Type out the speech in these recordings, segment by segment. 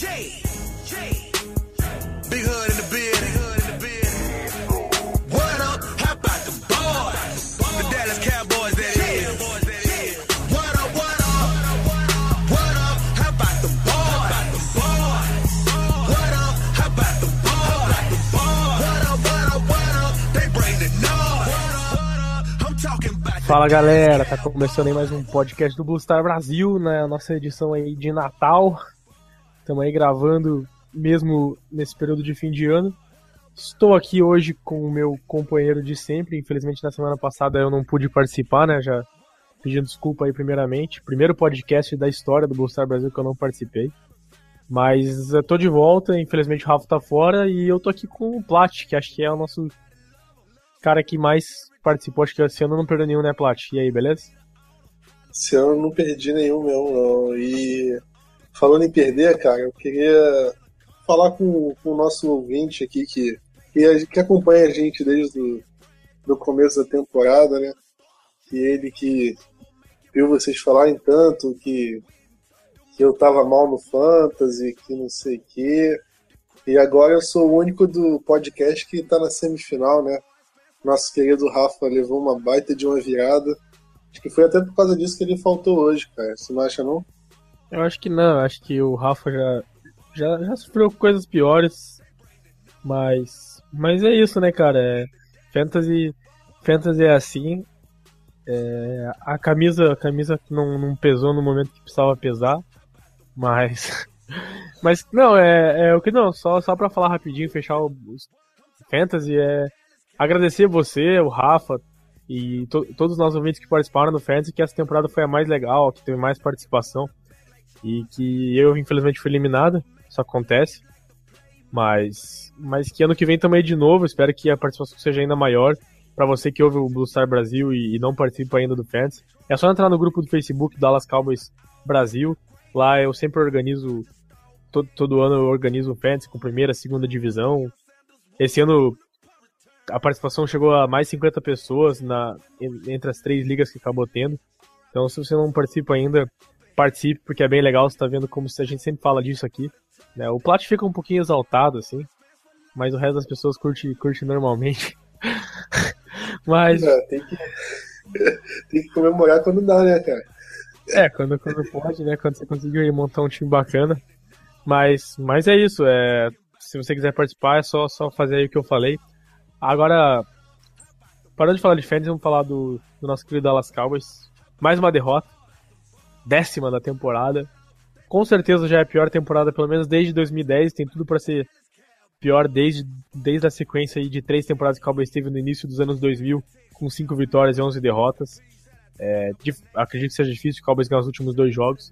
Big hood in the building. What up? How about the boys? The Dallas Cowboys, that is. What up? What up? What up? How about the boys? What up? How about the boys? What up? What up? What up? They bring the noise. I'm talking about. Fala galera, tá começando aí mais um podcast do Blue Star Brasil, na nossa edição aí de Natal. Estamos aí gravando mesmo nesse período de fim de ano. Estou aqui hoje com o meu companheiro de sempre. Infelizmente na semana passada eu não pude participar, né? Já pedindo desculpa aí primeiramente. Primeiro podcast da história do Blue Star Brasil que eu não participei. Mas eu tô de volta, infelizmente o Rafa tá fora e eu tô aqui com o Plat, que acho que é o nosso cara que mais participou, acho que esse ano não perdeu nenhum, né, Plat? E aí, beleza? Esse ano eu não perdi nenhum mesmo, não. E falando em perder, cara, eu queria falar com, com o nosso ouvinte aqui que, que, que acompanha a gente desde o do começo da temporada, né? Que ele que viu vocês falarem tanto que, que eu tava mal no Fantasy, que não sei o quê. E agora eu sou o único do podcast que tá na semifinal, né? Nosso querido Rafa levou uma baita de uma virada. Acho que foi até por causa disso que ele faltou hoje, cara. Você não acha, não? Eu acho que não, acho que o Rafa já, já, já sofreu coisas piores, mas, mas é isso, né, cara? É, fantasy, fantasy é assim. É, a camisa, a camisa não, não pesou no momento que precisava pesar, mas, mas não é, é o que não. Só só para falar rapidinho, fechar o, o fantasy é agradecer você, o Rafa e to, todos os nossos ouvintes que participaram do fantasy, que essa temporada foi a mais legal, que teve mais participação e que eu infelizmente fui eliminado, isso acontece. Mas, mas que ano que vem também de novo, espero que a participação seja ainda maior. Para você que ouve o Blue Star Brasil e, e não participa ainda do Fans, é só entrar no grupo do Facebook Dallas Cowboys Brasil. Lá eu sempre organizo, todo, todo ano eu organizo o Fans com primeira, segunda divisão. Esse ano a participação chegou a mais 50 pessoas na, entre as três ligas que acabou tendo. Então, se você não participa ainda, participe, porque é bem legal, você tá vendo como a gente sempre fala disso aqui. Né? O Plat fica um pouquinho exaltado, assim, mas o resto das pessoas curte, curte normalmente. mas. É, tem, que, tem que comemorar quando dá, né, cara? É, quando, quando pode, né? Quando você conseguiu montar um time bacana. Mas, mas é isso. É, se você quiser participar, é só, só fazer aí o que eu falei. Agora, parando de falar de fans, vamos falar do, do nosso querido Dallas Cowboys. Mais uma derrota. Décima da temporada. Com certeza já é a pior temporada, pelo menos desde 2010. Tem tudo para ser pior desde, desde a sequência de três temporadas que o Cowboys teve no início dos anos 2000, com cinco vitórias e 11 derrotas. É, acredito que seja difícil o Cowboys ganhar os últimos dois jogos.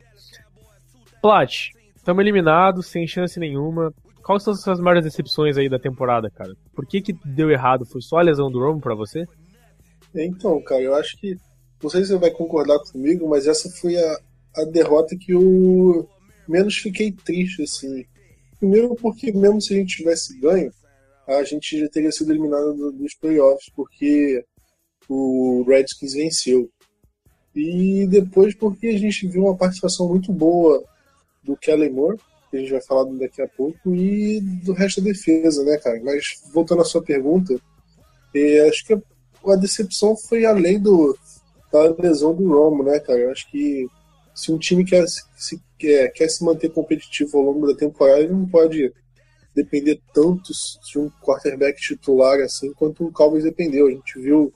Plat, estamos eliminados, sem chance nenhuma. Quais são as suas maiores decepções aí da temporada, cara? Por que que deu errado? Foi só a lesão do Romo para você? Então, cara, eu acho que. Não sei se você vai concordar comigo, mas essa foi a, a derrota que eu menos fiquei triste, assim. Primeiro porque mesmo se a gente tivesse ganho, a gente já teria sido eliminado dos playoffs, porque o Redskins venceu. E depois porque a gente viu uma participação muito boa do Kellen Moore, que a gente vai falar daqui a pouco, e do resto da defesa, né, cara? Mas voltando à sua pergunta, é, acho que a, decepção foi além do, da lesão do Romo, né, cara? Eu acho que se um time quer se, quer, quer se manter competitivo ao longo da temporada, ele não pode depender tanto de um quarterback titular assim quanto o Cowboys dependeu. A gente viu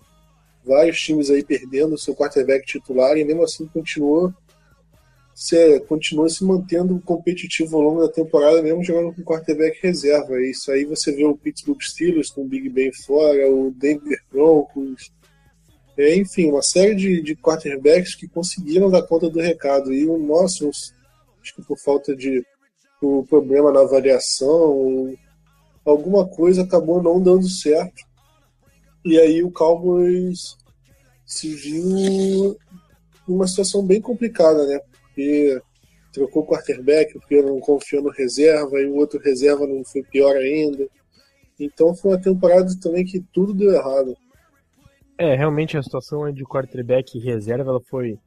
vários times aí perdendo o seu quarterback titular e mesmo assim continuou se, continua se mantendo competitivo ao longo da temporada, mesmo jogando com quarterback reserva. Isso aí você vê o Pittsburgh Steelers com o Big Ben fora, o Denver Broncos, enfim, uma série de, de quarterbacks que conseguiram dar conta do recado. E o nosso, acho que por falta de por problema na avaliação, alguma coisa acabou não dando certo. E aí o Cowboys se viu numa situação bem complicada, né? Porque trocou o quarterback, porque não confiou no reserva, e o outro reserva não foi pior ainda. Então foi uma temporada também que tudo deu errado. É, realmente a situação de quarterback reserva ela foi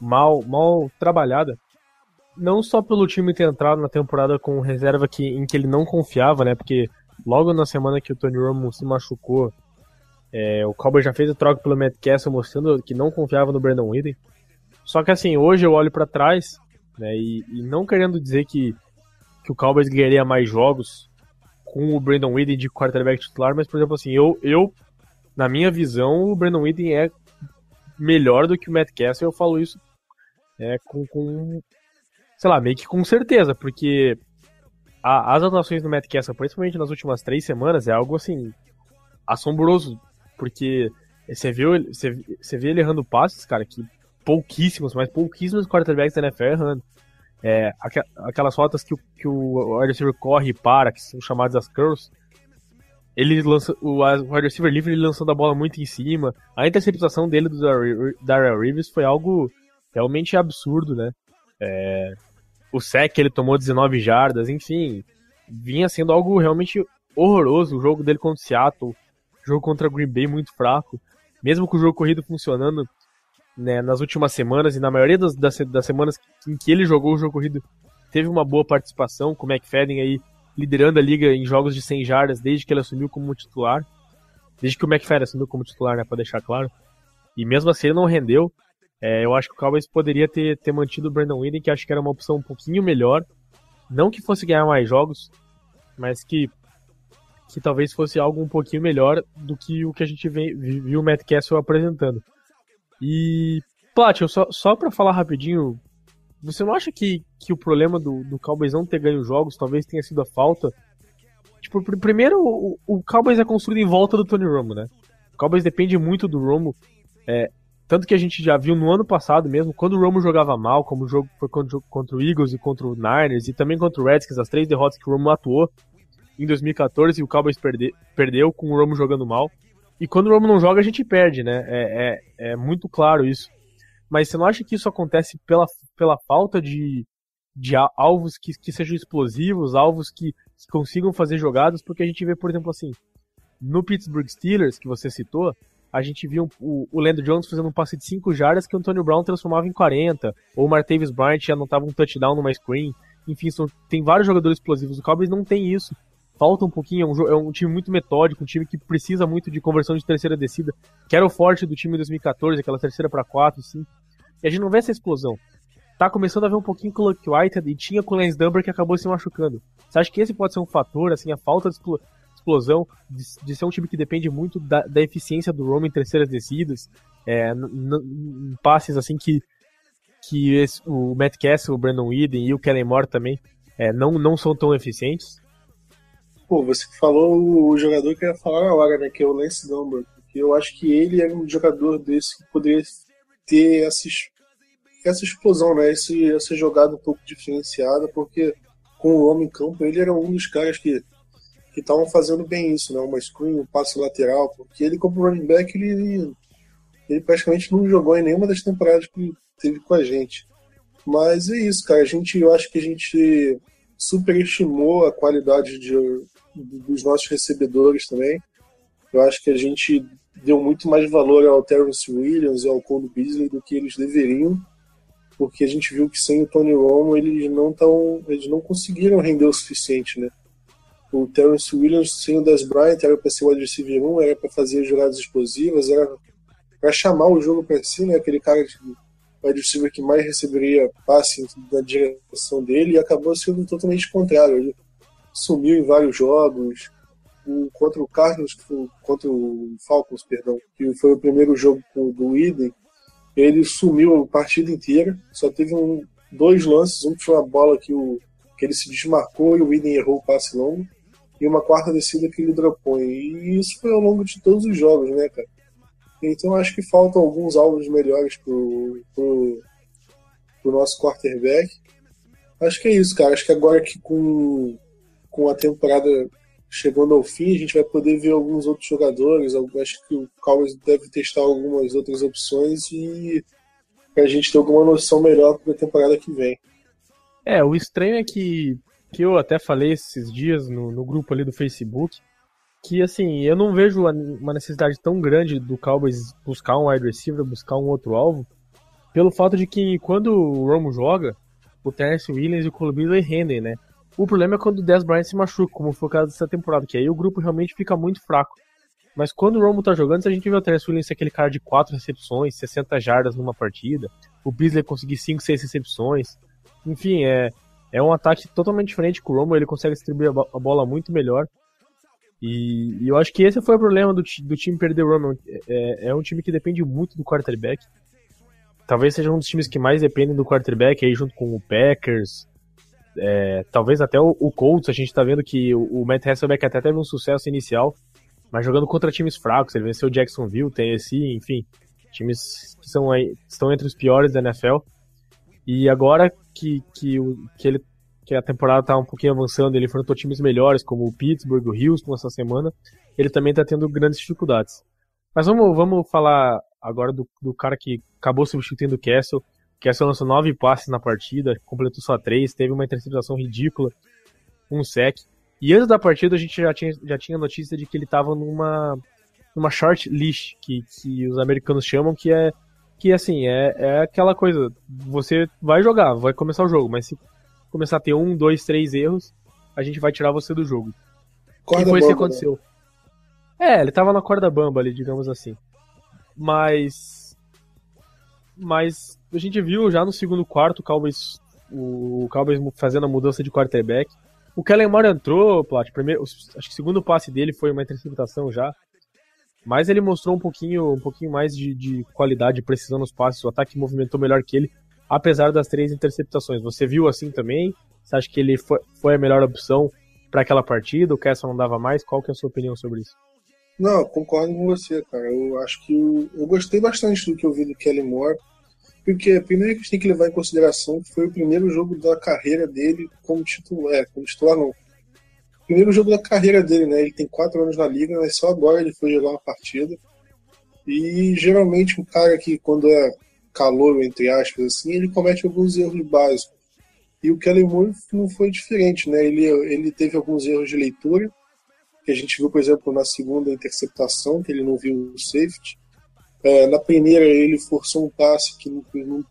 mal, mal trabalhada. não só pelo time ter entrado na temporada com reserva que, em que ele não confiava, né? Porque logo na semana que o Tony Romo se machucou, é, o Cowboys já fez a troca pelo Matt Castle mostrando que não confiava no Brandon Whedon. Só que assim, hoje eu olho para trás, né? E, e, não querendo dizer que, que o Cowboys ganharia mais jogos com o Brandon Whedon de quarterback titular, mas por exemplo assim, eu, eu na minha visão, o Brandon Whedon é melhor do que o Matt Castle, eu falo isso é, com, com, sei lá, meio que com certeza, porque a, as atuações do Matt Castle, principalmente nas últimas três semanas, é algo assim, assombroso, porque você vê, você, você vê ele errando passes, cara, que pouquíssimos, mas pouquíssimos quarterbacks da NFL errando. É, aquelas rotas que, que o wide corre e para, que são chamadas as curls, ele lança o wide receiver livre ele lançando a bola muito em cima. A interceptação dele do Darrell Reeves foi algo realmente absurdo, né? É, o sec ele tomou 19 jardas, enfim, vinha sendo algo realmente horroroso. O jogo dele contra o Seattle, o jogo contra o Green Bay muito fraco. Mesmo com o jogo corrido funcionando né, nas últimas semanas e na maioria das, das, das semanas em que ele jogou o jogo corrido, teve uma boa participação, com o McFadden aí liderando a liga em jogos de 100 jardas desde que ele assumiu como titular. Desde que o McFadden assumiu como titular, né, para deixar claro. E mesmo assim ele não rendeu. É, eu acho que o Cowboys poderia ter, ter mantido o Brandon Whedon, que acho que era uma opção um pouquinho melhor. Não que fosse ganhar mais jogos, mas que, que talvez fosse algo um pouquinho melhor do que o que a gente viu o Matt Castle apresentando. E, Platinum, só, só para falar rapidinho, você não acha que, que o problema do, do Cowboys não ter ganho jogos talvez tenha sido a falta? Tipo, primeiro, o, o Cowboys é construído em volta do Tony Romo, né? O Cowboys depende muito do Romo. É, tanto que a gente já viu no ano passado mesmo, quando o Romo jogava mal, como o jogo foi contra, contra o Eagles e contra o Niners, e também contra o Redskins, as três derrotas que o Romo atuou em 2014 e o Cowboys perde, perdeu com o Romo jogando mal. E quando o Romo não joga, a gente perde, né? É, é, é muito claro isso. Mas você não acha que isso acontece pela, pela falta de, de alvos que, que sejam explosivos, alvos que, que consigam fazer jogadas? Porque a gente vê, por exemplo, assim, no Pittsburgh Steelers, que você citou, a gente viu o, o Landry Jones fazendo um passe de 5 jardas que o Antonio Brown transformava em 40, ou o Martavis Bryant já anotava um touchdown numa screen. Enfim, são, tem vários jogadores explosivos. O Cowboys não tem isso. Falta um pouquinho, é um, é um, time muito metódico, um time que precisa muito de conversão de terceira descida, que era o forte do time em 2014, aquela terceira para 4, 5. E a gente não vê essa explosão. Tá começando a ver um pouquinho com o Luke White e tinha com o Lance Dumber que acabou se machucando. Você acha que esse pode ser um fator, assim, a falta de explosão, de, de ser um time que depende muito da, da eficiência do Roman em terceiras descidas, é, em passes assim que, que esse, o Matt Castle, o Brandon Whedon e o Kellen Moore também é, não, não são tão eficientes? Pô, você falou o jogador que eu ia falar agora, né, que é o Lance Dunbar, porque eu acho que ele é um jogador desse que poderia ter essa, essa explosão, né, esse, essa jogada um pouco diferenciada, porque com o homem em campo ele era um dos caras que que estavam fazendo bem isso, né? Uma screen, um passe lateral, porque ele como running back ele, ele praticamente não jogou em nenhuma das temporadas que teve com a gente. Mas é isso, cara. A gente, eu acho que a gente superestimou a qualidade de, dos nossos recebedores também. Eu acho que a gente deu muito mais valor ao Terrence Williams e ao Cole Beasley do que eles deveriam, porque a gente viu que sem o Tony Romo eles não tão, eles não conseguiram render o suficiente, né? O Terrence Williams sem o Des Bryant era para ser o wide receiver 1, era para fazer jogadas explosivas, era para chamar o jogo para si, né? Aquele cara receiver que mais receberia passe na direção dele e acabou sendo totalmente contrário. Sumiu em vários jogos. O, contra o Cardinals, contra o Falcons, perdão, que foi o primeiro jogo do Eden, ele sumiu a partida inteira. Só teve um, dois lances, um que foi uma bola que, o, que ele se desmarcou e o Eden errou o passe longo, e uma quarta descida que ele dropou. E isso foi ao longo de todos os jogos, né, cara? Então acho que faltam alguns alvos melhores pro, pro, pro nosso quarterback. Acho que é isso, cara. Acho que agora que com, com a temporada chegando ao fim, a gente vai poder ver alguns outros jogadores. Acho que o Cowboys deve testar algumas outras opções e a gente ter alguma noção melhor para a temporada que vem. É, o estranho é que, que eu até falei esses dias no, no grupo ali do Facebook, que assim, eu não vejo uma necessidade tão grande do Cowboys buscar um wide receiver, buscar um outro alvo, pelo fato de que quando o Romo joga, o Terence Williams e o Cole Beasley rendem, né? O problema é quando o Dez Bryant se machuca, como foi o caso dessa temporada, que aí o grupo realmente fica muito fraco. Mas quando o Romo tá jogando, se a gente vê o Terence Williams ser aquele cara de 4 recepções, 60 jardas numa partida, o Beasley conseguir 5, 6 recepções. Enfim, é, é um ataque totalmente diferente com o Romo, ele consegue distribuir a bola muito melhor. E, e, eu acho que esse foi o problema do, do time perder o Romo. É, é, um time que depende muito do quarterback. Talvez seja um dos times que mais dependem do quarterback, aí junto com o Packers. É, talvez até o, o, Colts, a gente tá vendo que o, o Matt Hasselbeck até teve um sucesso inicial, mas jogando contra times fracos, ele venceu Jacksonville, Tennessee, enfim, times que são aí, estão entre os piores da NFL. E agora que, que, o, que, ele, que a temporada está um pouquinho avançando, ele enfrentou times melhores, como o Pittsburgh, o Houston essa semana, ele também está tendo grandes dificuldades. Mas vamos, vamos falar agora do, do cara que acabou substituindo o Castle. O Castle lançou nove passes na partida, completou só três, teve uma interceptação ridícula, um sec. E antes da partida a gente já tinha, já tinha notícia de que ele estava numa, numa short leash, que, que os americanos chamam, que é que assim, é, é aquela coisa, você vai jogar, vai começar o jogo, mas se começar a ter um, dois, três erros, a gente vai tirar você do jogo. Corda e foi isso que né? aconteceu. Né? É, ele tava na corda bamba ali, digamos assim. Mas. Mas a gente viu já no segundo quarto o Cowboys, o Cowboys fazendo a mudança de quarterback. O Kellen Moore entrou, Plat, primeiro, acho que o segundo passe dele foi uma interceptação já. Mas ele mostrou um pouquinho, um pouquinho mais de, de qualidade, precisão nos passes. O ataque movimentou melhor que ele, apesar das três interceptações. Você viu assim também? Você acha que ele foi, foi a melhor opção para aquela partida? O Kessel não dava mais? Qual que é a sua opinião sobre isso? Não, concordo com você, cara. Eu acho que eu, eu gostei bastante do que eu vi do Kelly Moore. Porque primeiro que a gente tem que levar em consideração que foi o primeiro jogo da carreira dele como titular, é, como titular não. Primeiro jogo da carreira dele, né? Ele tem quatro anos na liga, mas só agora ele foi jogar uma partida. E geralmente um cara que quando é calor, entre aspas, assim, ele comete alguns erros básicos. E o Kelly Moore não foi diferente, né? Ele, ele teve alguns erros de leitura, que a gente viu, por exemplo, na segunda interceptação, que ele não viu o safety. É, na primeira, ele forçou um passe que não, não,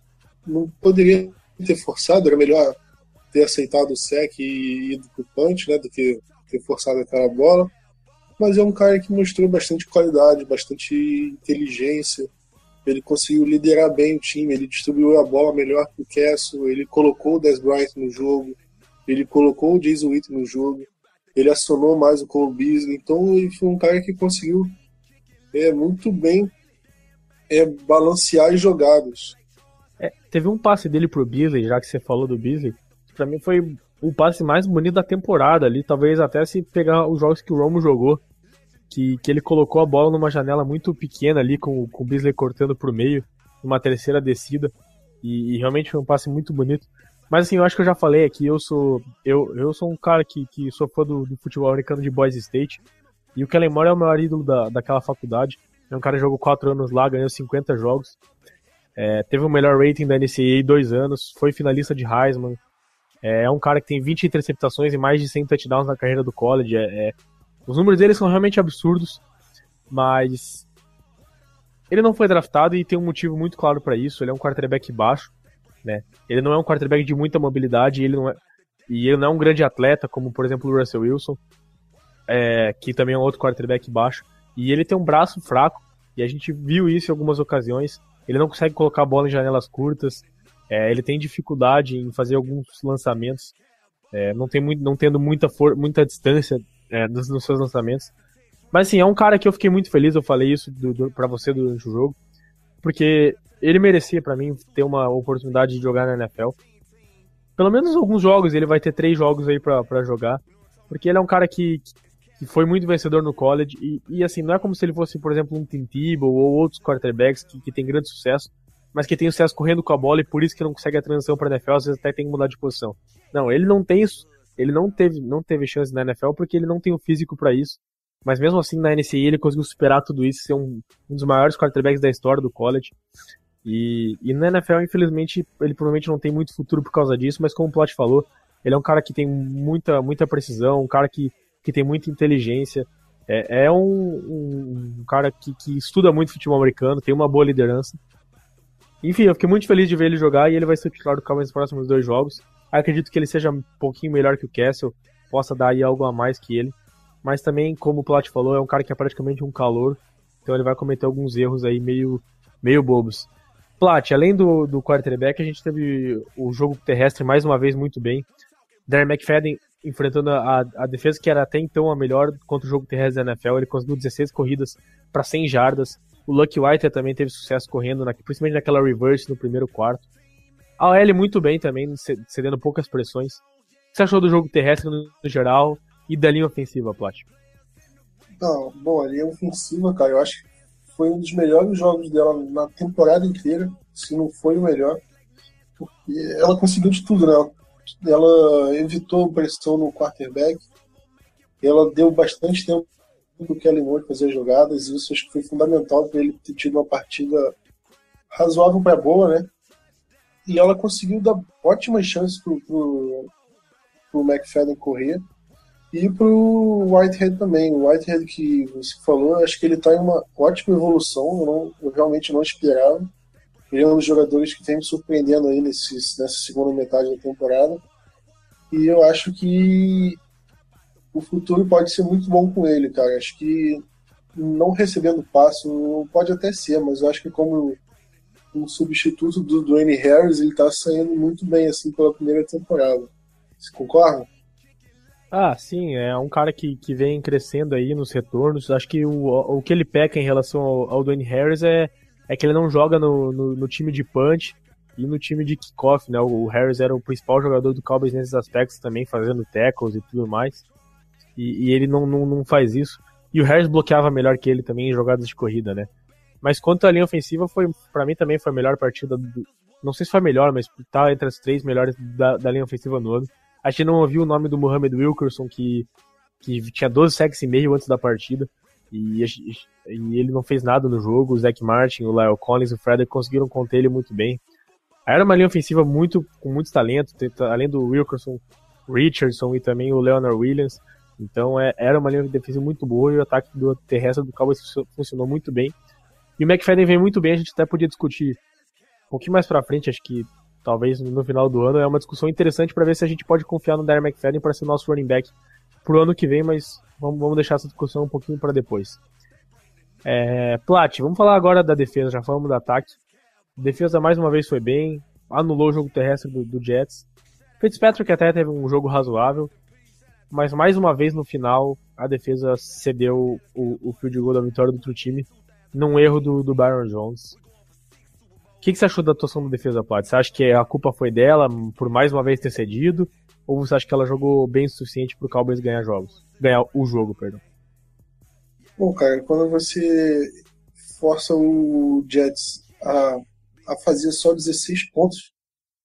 não, poderia ter forçado, era melhor ter aceitado o sec e ido pro punch, né, do que ter forçado aquela bola. Mas é um cara que mostrou bastante qualidade, bastante inteligência. Ele conseguiu liderar bem o time, ele distribuiu a bola melhor que o Castle, ele colocou o Des Bryant no jogo, ele colocou o Jason Witt no jogo, ele acionou mais o Cole Beasley, então ele foi um cara que conseguiu é, muito bem é balancear as jogadas. É, teve um passe dele pro Beasley, já que você falou do Beasley, para mim foi o passe mais bonito da temporada ali, talvez até se pegar os jogos que o Romo jogou, que, que ele colocou a bola numa janela muito pequena ali, com, com o Beasley cortando pro meio, numa terceira descida, e, e, realmente foi um passe muito bonito. Mas assim, eu acho que eu já falei aqui, eu sou eu, eu sou um cara que, que sou fã do, do futebol americano de Boise State, e o Kellen Moore é o maior ídolo da, daquela faculdade. É um cara que jogou 4 anos lá, ganhou 50 jogos. É, teve o melhor rating da NCAA dois anos, foi finalista de Heisman. É, é um cara que tem 20 interceptações e mais de 100 touchdowns na carreira do college. É, é, os números dele são realmente absurdos, mas ele não foi draftado e tem um motivo muito claro para isso. Ele é um quarterback baixo, né? Ele não é um quarterback de muita mobilidade, ele não é, e ele não é um grande atleta como por exemplo o Russell Wilson, é, que também é um outro quarterback baixo. E ele tem um braço fraco, e a gente viu isso em algumas ocasiões. Ele não consegue colocar a bola em janelas curtas, é, ele tem dificuldade em fazer alguns lançamentos, é, não, tem muito, não tendo muita, for, muita distância é, nos, nos, seus lançamentos. Mas assim, é um cara que eu fiquei muito feliz, eu falei isso pra você durante o jogo, porque ele merecia para mim ter uma oportunidade de jogar na NFL. Pelo menos alguns jogos, ele vai ter três jogos aí para jogar, porque ele é um cara que, que foi muito vencedor no college, e, e, assim, não é como se ele fosse, por exemplo, um Tim Tebow ou outros quarterbacks que, que tem grande sucesso, mas que tem sucesso correndo com a bola e por isso que não consegue a transição para NFL, às vezes até tem que mudar de posição. Não, ele não tem isso, ele não teve, não teve chance na NFL porque ele não tem o físico para isso, mas mesmo assim na NCAA ele conseguiu superar tudo isso, ser um, um dos maiores quarterbacks da história do college. E, e na NFL, infelizmente, ele provavelmente não tem muito futuro por causa disso, mas como o Plot falou, ele é um cara que tem muita, muita precisão, um cara que que tem muita inteligência. É, é um, um, cara que, que, estuda muito futebol americano, tem uma boa liderança. Enfim, eu fiquei muito feliz de ver ele jogar e ele vai ser titular do Cowboys nos próximos dois jogos. Acredito que ele seja um pouquinho melhor que o Castle, possa dar aí algo a mais que ele. Mas também, como o Plat falou, é um cara que é praticamente um calor, então ele vai cometer alguns erros aí meio, meio bobos. Plat, além do, do quarterback, a gente teve o jogo terrestre mais uma vez muito bem. Darren McFadden enfrentando a, a defesa que era até então a melhor contra o jogo terrestre da NFL. Ele conseguiu 16 corridas para 100 jardas. O Lucky White também teve sucesso correndo, na, principalmente naquela reverse no primeiro quarto. A OL muito bem também, cedendo poucas pressões. O que você achou do jogo terrestre no, no geral e da linha ofensiva, Plat? Não, bom, a linha ofensiva, cara, eu acho que foi um dos melhores jogos dela na temporada inteira, se não foi o melhor. Porque ela conseguiu de tudo, né? Ela evitou pressão no quarterback, ela deu bastante tempo do Kelly Moore fazer jogadas, e isso acho que foi fundamental para ele ter tido uma partida razoável para boa, né? E ela conseguiu dar ótimas chances pro, pro McFadden correr e pro Whitehead também. O Whitehead que você falou, acho que ele está em uma ótima evolução, eu, não, eu, realmente não esperava. Ele é um dos jogadores que tem me surpreendendo aí nesse, nessa segunda metade da temporada. E eu acho que o futuro pode ser muito bom com ele, cara. Acho que não recebendo passo pode até ser, mas eu acho que como um substituto do Dwayne Harris, ele tá saindo muito bem assim pela primeira temporada. Você concorda? Ah, sim, é um cara que, que vem crescendo aí nos retornos. Acho que o, o que ele peca em relação ao, ao Dwayne Harris é, é que ele não joga no, no, no time de punch e no time de kickoff, né? O Harris era o principal jogador do Cowboys nesses aspectos também, fazendo tackles e tudo mais e, e ele não, não, não faz isso. E o Harris bloqueava melhor que ele também em jogadas de corrida, né? Mas quanto à linha ofensiva, foi para mim também foi a melhor partida. Do, não sei se foi a melhor, mas tá entre as três melhores da, da linha ofensiva no ano. A gente não ouviu o nome do Mohamed Wilkerson, que, que tinha 12 sacks e meio antes da partida. E, e, ele não fez nada no jogo. O Zach Martin, o Lyle Collins e o Frederick conseguiram conter ele muito bem. Era uma linha ofensiva muito com muito talento, além do Wilkerson, Richardson e também o Leonard Williams. Então é, era uma linha de defesa muito boa e o ataque do terrestre do Cowboys funcionou muito bem. E o McFadden vem muito bem, a gente até podia discutir um pouquinho mais pra frente, acho que talvez no final do ano, é uma discussão interessante para ver se a gente pode confiar no Darren McFadden para ser o nosso running back pro ano que vem, mas vamos, vamos deixar essa discussão um pouquinho para depois. É, Plat, vamos falar agora da defesa, já falamos do ataque. Defesa mais uma vez foi bem, anulou o jogo terrestre do, do Jets. Fitzpatrick até teve um jogo razoável, mas mais uma vez no final a defesa cedeu o, o field goal da vitória do outro time num erro do, do Byron Jones. Que, que você achou da atuação da defesa, Plat? Você acha que a culpa foi dela por mais uma vez ter cedido? Ou você acha que ela jogou bem o suficiente para o Cowboys ganhar jogos? Ganhar o jogo, perdão. Bom, cara, quando você força o Jets a, a fazer só 16 pontos,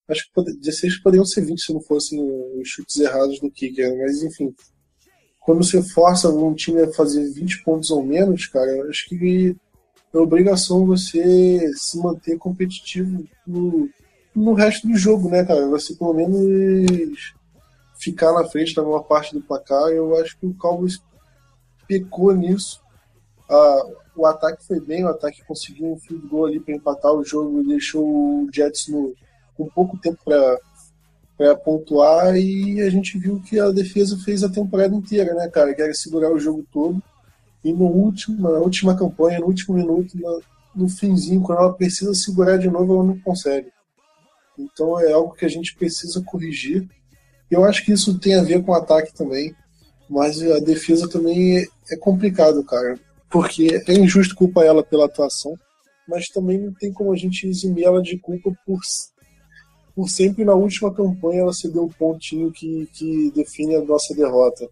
Acho que 16 poderiam ser 20 se não fossem os chutes errados do kicker, mas enfim. Quando você força um time a fazer 20 pontos ou menos, cara, acho que é obrigação você se manter competitivo no, no resto do jogo, né, cara? Você pelo menos ficar na frente da maior parte do placar. Eu acho que o Cowboys pecou nisso. Ah, o ataque foi bem, o ataque conseguiu um field goal ali para empatar o jogo e deixou o Jets no, com pouco tempo para pontuar e a gente viu que a defesa fez a temporada inteira, né, cara? Que era segurar o jogo todo e no último, na última campanha, no último minuto, no, finzinho, quando ela precisa segurar de novo, ela não consegue. Então é algo que a gente precisa corrigir. Eu acho que isso tem a ver com o ataque também, mas a defesa também é, é complicado, cara, porque é injusto culpar ela pela atuação, mas também não tem como a gente eximir ela de culpa por por sempre na última campanha ela cedeu um pontinho que, que define a nossa derrota.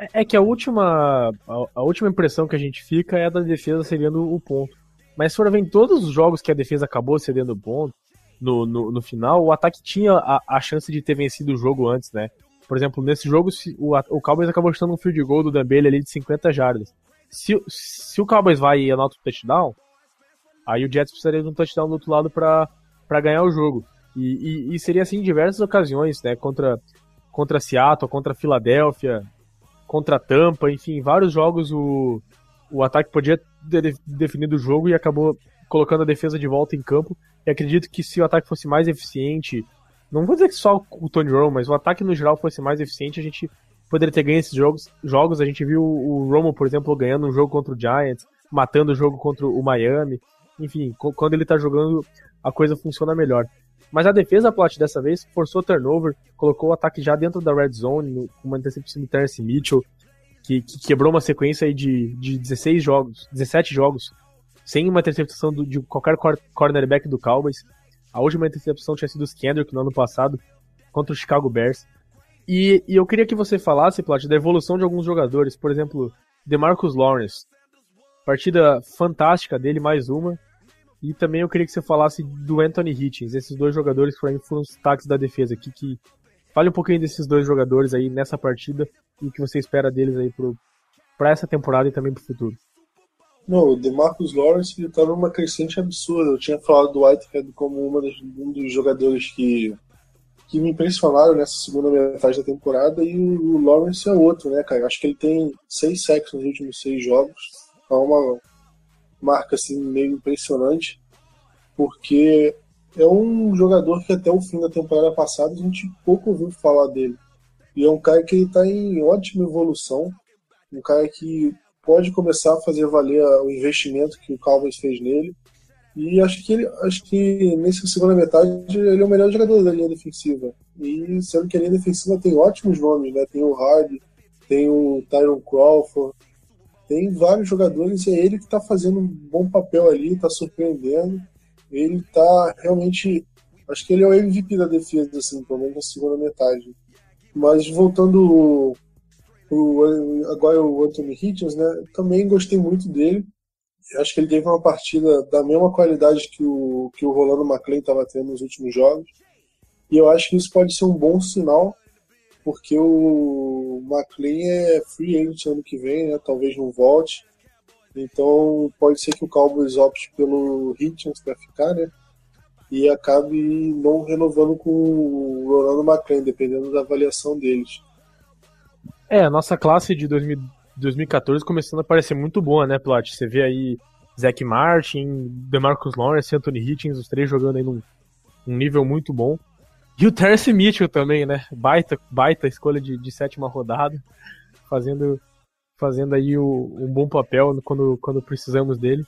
É, é que a última, a, a, última impressão que a gente fica é a da defesa cedendo o ponto. Mas se for ver todos os jogos que a defesa acabou cedendo o ponto, no, no, no final, o ataque tinha a, a chance de ter vencido o jogo antes, né? Por exemplo, nesse jogo, o, o Cowboys acabou chutando um field goal do Dembele ali de 50 jardas. Se, se o Cowboys vai e anota o touchdown, aí o Jets precisaria de um touchdown do outro lado para ganhar o jogo. E, e, e, seria assim em diversas ocasiões, né? Contra, contra Seattle, contra Filadélfia, contra Tampa, enfim, vários jogos o, o ataque podia ter definido o jogo e acabou colocando a defesa de volta em campo. E acredito que se o ataque fosse mais eficiente, não vou dizer que só o Tony Romo, mas o ataque no geral fosse mais eficiente, a gente poderia ter ganho esses jogos. jogos. A gente viu o Romo, por exemplo, ganhando um jogo contra o Giants, matando o jogo contra o Miami. Enfim, quando ele tá jogando, a coisa funciona melhor. Mas a defesa, Plot, dessa vez, forçou turnover, colocou o ataque já dentro da red zone, com uma interceptação de Terence Mitchell, que, que, quebrou uma sequência de, de 16 jogos, 17 jogos, sem uma interceptação do, de qualquer cornerback do Cowboys. A última interceptação tinha sido o Kendrick no ano passado, contra o Chicago Bears. E, e eu queria que você falasse, Plot, da evolução de alguns jogadores. Por exemplo, DeMarcus Lawrence. Partida fantástica dele, mais uma. E também eu queria que você falasse do Anthony Hitchens, esses dois jogadores que foram os destaques da defesa aqui, que fale um pouquinho desses dois jogadores aí nessa partida e o que você espera deles aí para essa temporada e também para o futuro. Não, o DeMarcus Lawrence ele tá numa crescente absurda. Eu tinha falado do Whitehead como uma das, um dos jogadores que, que me impressionaram nessa segunda metade da temporada e o, o Lawrence é outro, né, cara? Eu acho que ele tem seis sacks nos últimos seis jogos. É uma marca assim meio impressionante, porque é um jogador que até o fim da temporada passada a gente pouco ouviu falar dele. E é um cara que está em ótima evolução, um cara que pode começar a fazer valer o investimento que o Cowboys fez nele. E acho que ele, acho que nessa segunda metade ele é o melhor jogador da linha defensiva. E sendo que a linha defensiva tem ótimos nomes, né? Tem o Hardy, tem o Tyron Crawford, tem vários jogadores e é ele que está fazendo um bom papel ali, está surpreendendo. Ele está realmente. Acho que ele é o MVP da defesa, assim, pelo menos na segunda metade. Mas voltando agora o Anthony Hitchens, né? Também gostei muito dele. Acho que ele teve uma partida da mesma qualidade que o, que o Rolando McClain estava tendo nos últimos jogos. E eu acho que isso pode ser um bom sinal porque o McLean é free agent ano que vem, né? Talvez não volte. Então pode ser que o Cowboys opte pelo Hitchens para ficar, né? E acabe não renovando com o Rolando McLean, dependendo da avaliação deles. É, a nossa classe de 2000, 2014 começando a parecer muito boa, né, Plat? Você vê aí Zach Martin, DeMarcus Lawrence, Anthony Hitchens, os três jogando aí num, num nível muito bom. E o Terence Mitchell também, né? Baita, baita escolha de, de sétima rodada, fazendo, fazendo aí o, um bom papel quando, quando precisamos dele.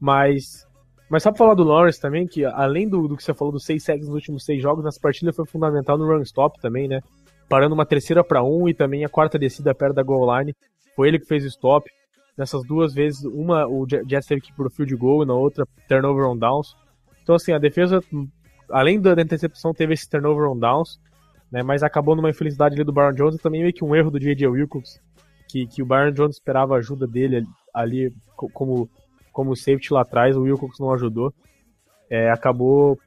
Mas, mas só pra falar do Lawrence também, que além do, do que você falou dos seis sacks nos últimos seis jogos, nessa partida foi fundamental no run stop também, né? Parando uma terceira para um e também a quarta descida perto da goal line. Foi ele que fez o stop. Nessas duas vezes, uma o Jets teve que ir pro field goal, na outra turnover on downs. Então, assim, a defesa além da intercepção, teve esse turnover on downs, né, mas acabou numa infelicidade ali do Byron Jones e também meio que um erro do J.J. Wilcox, que, que o Byron Jones esperava a ajuda dele ali como, como safety lá atrás, o Wilcox não ajudou. É, acabou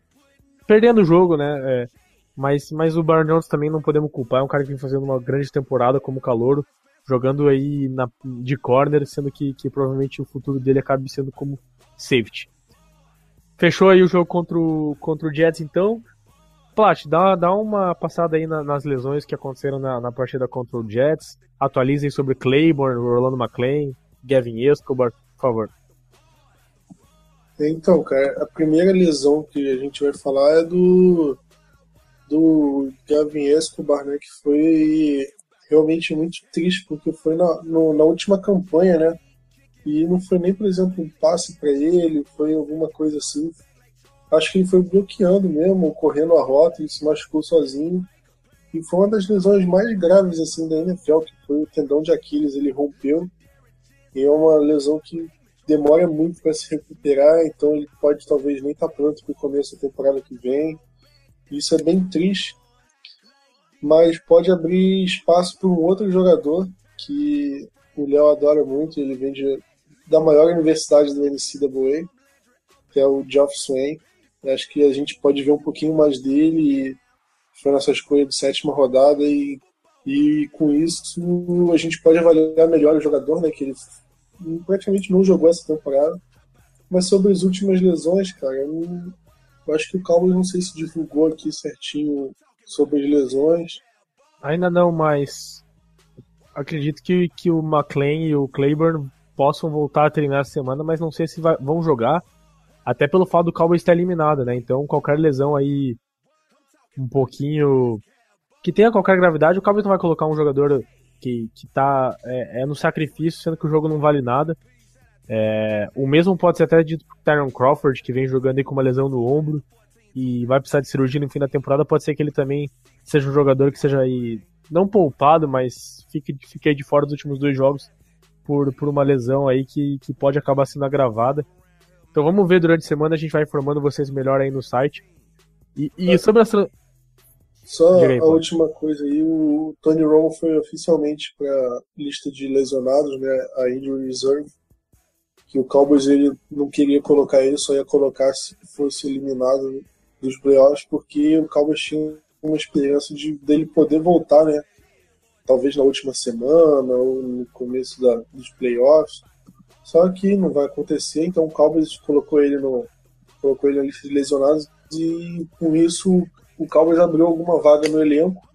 perdendo o jogo, né? É, mas, mas o Byron Jones também não podemos culpar, é um cara que vem fazendo uma grande temporada como calouro, jogando aí na, de corner, sendo que, que provavelmente o futuro dele acabe sendo como safety. Fechou aí o jogo contra o, contra o Jets, então. Plat, dá, dá uma passada aí na, nas lesões que aconteceram na, na partida contra o Jets. Atualizem sobre Claiborne, Orlando McLean, Gavin Escobar, por favor. Então, cara, a primeira lesão que a gente vai falar é do, do Gavin Escobar, né, que foi realmente muito triste, porque foi na, no, na última campanha, né, e não foi nem, por exemplo, um passe para ele, foi alguma coisa assim. Acho que ele foi bloqueando mesmo, correndo a rota e se machucou sozinho. E foi uma das lesões mais graves assim da NFL, que foi o tendão de Aquiles, ele rompeu. E é uma lesão que demora muito para se recuperar, então ele pode talvez nem estar tá pronto para o começo da temporada que vem. Isso é bem triste, mas pode abrir espaço para um outro jogador que o Léo adora muito, ele vem de da maior universidade do NCAA, que é o Geoff Swain. Acho que a gente pode ver um pouquinho mais dele. Foi nossa escolha de sétima rodada e, e com isso a gente pode avaliar melhor o jogador, né? Que ele praticamente não jogou essa temporada. Mas sobre as últimas lesões, cara, eu, eu acho que o Cowboys não sei se divulgou aqui certinho sobre as lesões. Ainda não, mas acredito que, que o McLean e o Claiborne possam voltar a treinar essa semana, mas não sei se vai, vão jogar. Até pelo fato do Cowboys estar eliminado, né? Então qualquer lesão aí um pouquinho. que tenha qualquer gravidade, o Cowboys não vai colocar um jogador que, que tá é, é no sacrifício, sendo que o jogo não vale nada. É, o mesmo pode ser até dito pro Tyron Crawford, que vem jogando aí com uma lesão no ombro e vai precisar de cirurgia no fim da temporada. Pode ser que ele também seja um jogador que seja aí, não poupado, mas fique, fique aí de fora dos últimos dois jogos por, por uma lesão aí que, que pode acabar sendo agravada. Então vamos ver durante a semana, a gente vai informando vocês melhor aí no site. E, e sobre as. Só aí, a última coisa aí, o Tony Romo foi oficialmente para lista de lesionados, né, a injury reserve que o Cowboys ele não queria colocar ele, só ia colocar se fosse eliminado dos playoffs, porque o Cowboys tinha uma esperança de dele poder voltar, né? Talvez na última semana ou no começo da, dos playoffs. Só que não vai acontecer, então o Cowboys colocou ele no colocou ele na lista de lesionados e com isso o Cowboys abriu alguma vaga no elenco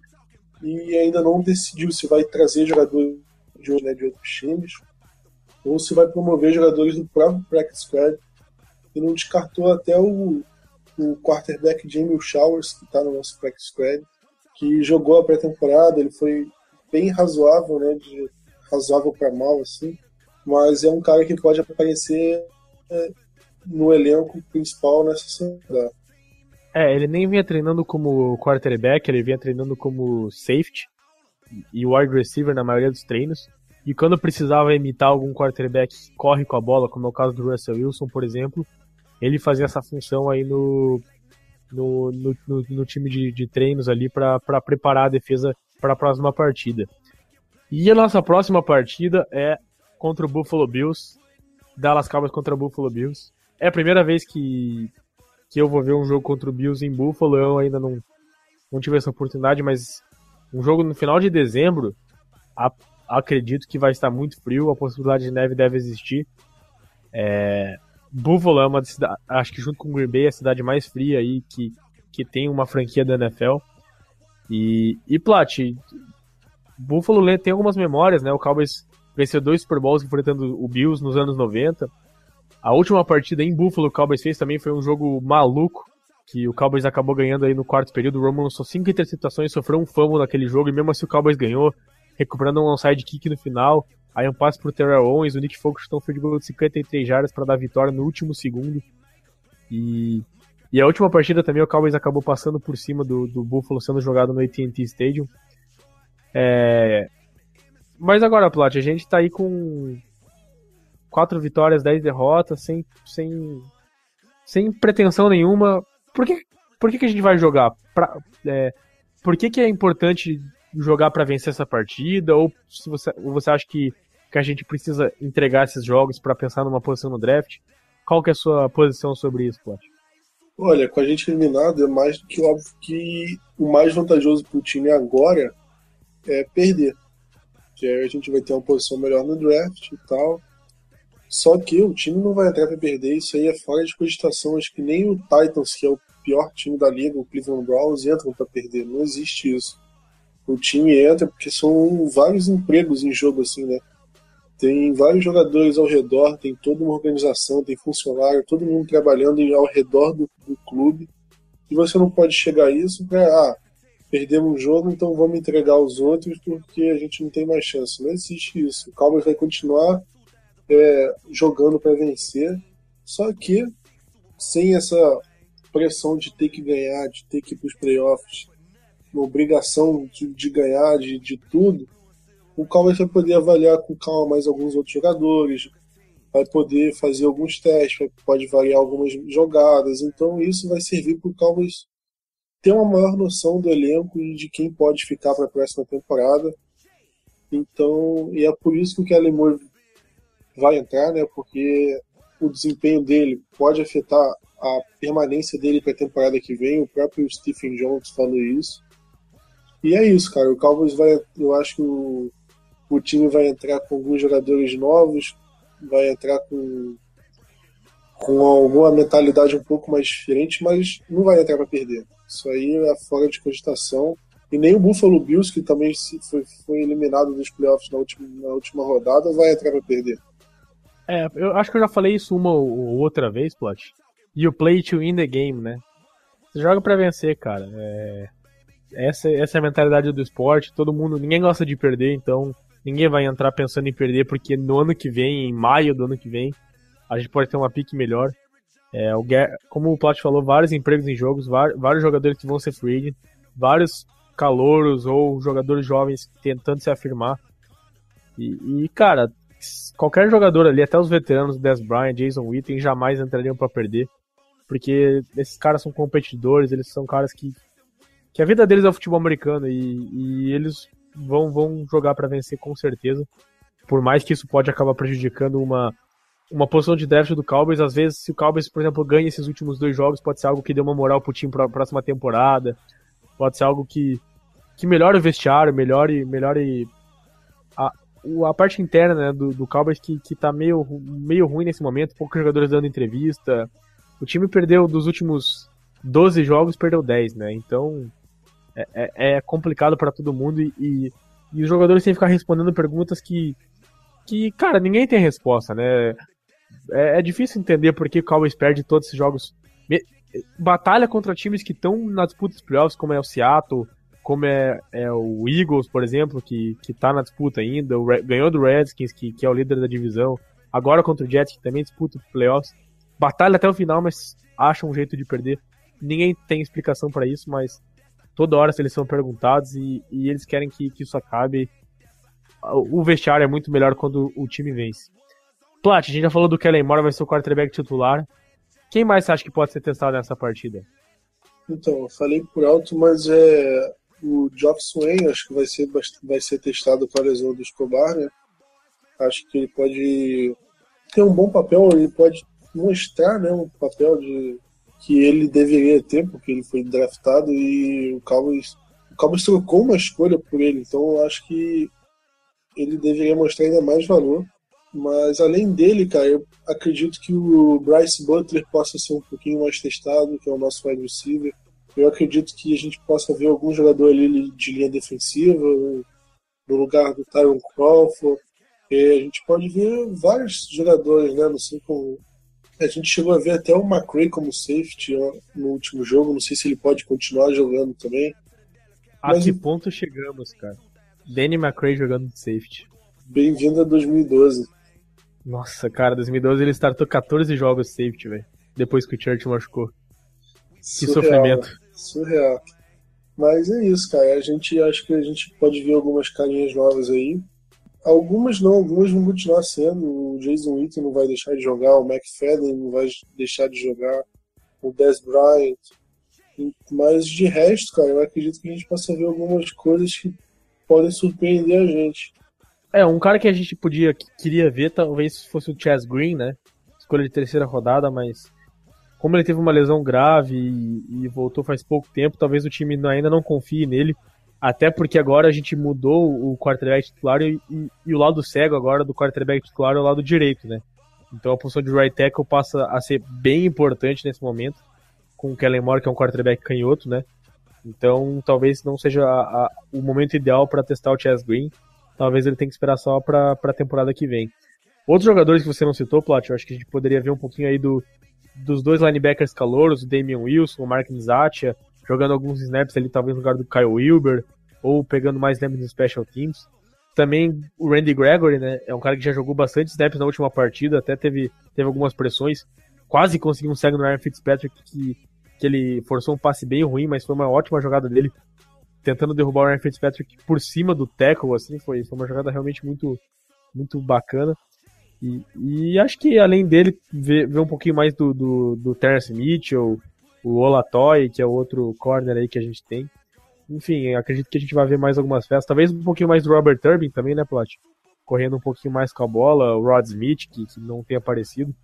e ainda não decidiu se vai trazer jogadores de, né, de outros times ou se vai promover jogadores do próprio practice squad. E não descartou até o, o quarterback Jamie Showers, que está no nosso practice squad, que jogou a pré-temporada, ele foi bem razoável, né, de razoável para mal, assim, mas é um cara que pode aparecer é, no elenco principal nessa semana. É, ele nem vinha treinando como quarterback, ele vinha treinando como safety e wide receiver na maioria dos treinos. E quando precisava imitar algum quarterback que corre com a bola, como é o caso do Russell Wilson, por exemplo, ele fazia essa função aí no, no, no, no, no time de, de, treinos ali para preparar a defesa para a próxima partida. E a nossa próxima partida é contra o Buffalo Bills, Dallas Cowboys contra o Buffalo Bills. É a primeira vez que, que eu vou ver um jogo contra o Bills em Buffalo, eu ainda não, não tive essa oportunidade, mas um jogo no final de dezembro, a acredito que vai estar muito frio, a possibilidade de neve deve existir. É, Buffalo é uma cidade, acho que junto com Green Bay é a cidade mais fria aí que, que tem uma franquia da NFL. E, e Plat, Buffalo tem algumas memórias, né? O Cowboys venceu dois Super Bowls enfrentando o Bills nos anos 90. A última partida em Buffalo o Cowboys fez também foi um jogo maluco, que o Cowboys acabou ganhando aí no quarto período. O Roman lançou cinco interceptações, sofreu um fumble naquele jogo e mesmo assim o Cowboys ganhou recuperando um onside kick no final. Aí um passe pro Terrell Owens, o Nick Folk chutou um field goal de 53 jardas para dar vitória no último segundo. E, e a última partida também o Cowboys acabou passando por cima do, do Buffalo sendo jogado no AT&T Stadium. É... Mas agora, Plat, a gente tá aí com quatro vitórias, 10 derrotas, sem, sem, sem pretensão nenhuma. Por que, por que, que a gente vai jogar? Pra, é, por que, que é importante jogar para vencer essa partida? Ou se você, ou você acha que, que a gente precisa entregar esses jogos para pensar numa posição no draft? Qual que é a sua posição sobre isso, Plot? Olha, com a gente eliminado, é mais do que óbvio que o mais vantajoso para o time agora é perder. Que aí a gente vai ter uma posição melhor no draft e tal. Só que o time não vai entrar para perder, isso aí é fora de cogitação. Acho que nem o Titans, que é o pior time da liga, o Cleveland Browns, entram para perder. Não existe isso o time entra, porque são vários empregos em jogo, assim, né? Tem vários jogadores ao redor, tem toda uma organização, tem funcionário, todo mundo trabalhando ao redor do, do clube. E você não pode chegar a isso para, ah, perdemos um jogo, então vamos entregar aos outros porque a gente não tem mais chance. Não existe isso. O Cowboys vai continuar é, jogando para vencer, só que sem essa pressão de ter que ganhar, de ter que ir para os playoffs, uma obrigação de, de ganhar de, de tudo, o Cowboys vai poder avaliar com calma mais alguns outros jogadores, vai poder fazer alguns testes, pode variar algumas jogadas. Então isso vai servir para o Cowboys ter uma maior noção do elenco e de quem pode ficar para a próxima temporada. Então, e é por isso que o Kellen Moore vai entrar, né? Porque o desempenho dele pode afetar a permanência dele para a temporada que vem. O próprio Stephen Jones falou isso. E é isso, cara. O Cowboys vai. Eu acho que o, o time vai entrar com alguns jogadores novos, vai entrar com, com alguma mentalidade um pouco mais diferente, mas não vai entrar para perder. Isso aí é fora de cogitação. E nem o Buffalo Bills, que também foi, foi eliminado dos playoffs na última, na última rodada, vai entrar para perder. É, eu acho que eu já falei isso uma ou outra vez, Plot. You play to win the game, né? Você joga para vencer, cara. É... Essa, essa é a mentalidade do esporte. Todo mundo, ninguém gosta de perder, então ninguém vai entrar pensando em perder, porque no ano que vem, em maio do ano que vem, a gente pode ter uma pique melhor. É, o, como o Plat falou, vários empregos em jogos, vários jogadores que vão ser free vários calouros ou jogadores jovens tentando se afirmar. E, e, cara, qualquer jogador ali, até os veteranos, Des Bryant, Jason Witten, jamais entrariam para perder. Porque esses caras são competidores, eles são caras que. que a vida deles é o futebol americano e, e eles vão, vão jogar para vencer com certeza. Por mais que isso pode acabar prejudicando uma, uma posição de draft do Cowboys, às vezes, se o Cowboys, por exemplo, ganha esses últimos dois jogos, pode ser algo que dê uma moral pro time pra próxima temporada. Pode ser algo que, que melhore o vestiário, melhore, melhore a, a parte interna né, do, do Cowboys que, que tá meio, meio ruim nesse momento, poucos jogadores dando entrevista. O time perdeu dos últimos 12 jogos, perdeu 10, né? Então é, é, é complicado para todo mundo e, e, e, os jogadores têm que ficar respondendo perguntas que, que, cara, ninguém tem resposta, né? é, é difícil entender por que o Cowboys perde todos esses jogos. Batalha contra times que estão na disputa dos playoffs, como é o Seattle, como é, é, o Eagles, por exemplo, que, que tá na disputa ainda, ganhou do Redskins, que, que é o líder da divisão, agora contra o Jets, que também disputa os playoffs. Batalha até o final, mas acha um jeito de perder. Ninguém tem explicação para isso, mas toda hora eles são perguntados e, e eles querem que, que isso acabe. O vestiário é muito melhor quando o time vence. Plat, a gente já falou do Kellen Moore, vai ser o quarterback titular. Quem mais você acha que pode ser testado nessa partida? Então, eu falei por alto, mas é o Geoff Swain, acho que vai ser, vai ser testado com a lesão do Escobar, né? Acho que ele pode ter um bom papel, ele pode mostrar né, um papel de que ele deveria ter, porque ele foi draftado e o Cowboys, o Cowboys trocou uma escolha por ele, então eu acho que ele deveria mostrar ainda mais valor. Mas além dele, cara, eu acredito que o Bryce Butler possa ser um pouquinho mais testado, que é o nosso wide receiver. Eu acredito que a gente possa ver algum jogador ali de linha defensiva, no lugar do Tyron Crawford. E a gente pode ver vários jogadores, né? Não sei como. A gente chegou a ver até o McRae como safety no último jogo. Não sei se ele pode continuar jogando também. A Mas... que ponto chegamos, cara? Danny McRae jogando de safety. Bem-vindo a 2012. Nossa, cara, 2012 ele startou 14 jogos safety, velho. Depois que o Church machucou. Que Surreal, sofrimento. Surreal. Mas é isso, cara. A gente acho que a gente pode ver algumas carinhas novas aí. Algumas não, algumas vão continuar sendo. O Jason Witten não vai deixar de jogar, o McFadden não vai deixar de jogar, o Des Bryant. Mas de resto, cara, eu acredito que a gente possa ver algumas coisas que podem surpreender a gente. É, um cara que a gente podia, que queria ver, talvez fosse o Chaz Green, né? Escolha de terceira rodada, mas como ele teve uma lesão grave e, e voltou faz pouco tempo, talvez o time ainda não confie nele. Até porque agora a gente mudou o quarterback titular e, e, e, o lado cego agora do quarterback titular é o lado direito, né? Então a posição de right tackle passa a ser bem importante nesse momento, com o Kellen Moore, que é um quarterback canhoto, né? Então talvez não seja a, a, o momento ideal para testar o Chess Green talvez ele tenha que esperar só para a temporada que vem. Outros jogadores que você não citou, Plat, eu acho que a gente poderia ver um pouquinho aí do, dos dois linebackers calouros, o Damian Wilson, o Mark Nzatia, jogando alguns snaps ali, talvez no lugar do Kyle Wilber, ou pegando mais snaps no Special Teams. Também o Randy Gregory, né, é um cara que já jogou bastante snaps na última partida, até teve, teve algumas pressões, quase conseguiu um cego no Ryan Fitzpatrick, que, que ele forçou um passe bem ruim, mas foi uma ótima jogada dele tentando derrubar o Ryan Fitzpatrick por cima do tackle, assim, foi, foi uma jogada realmente muito, muito bacana. E, e acho que além dele, ver, ver um pouquinho mais do, do, do Terrence Mitchell, o Olatoy, que é outro corner aí que a gente tem. Enfim, acredito que a gente vai ver mais algumas festas. Talvez um pouquinho mais do Robert Turbin também, né, Plat? Correndo um pouquinho mais com a bola. O Rod Smith, que, que não tem aparecido.